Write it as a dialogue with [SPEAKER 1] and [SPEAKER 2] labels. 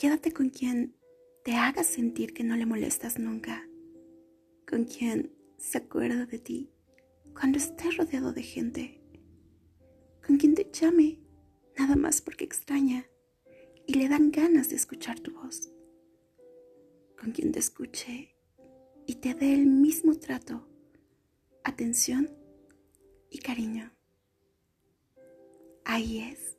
[SPEAKER 1] Quédate con quien te haga sentir que no le molestas nunca, con quien se acuerda de ti cuando estés rodeado de gente, con quien te llame nada más porque extraña y le dan ganas de escuchar tu voz, con quien te escuche y te dé el mismo trato, atención y cariño. Ahí es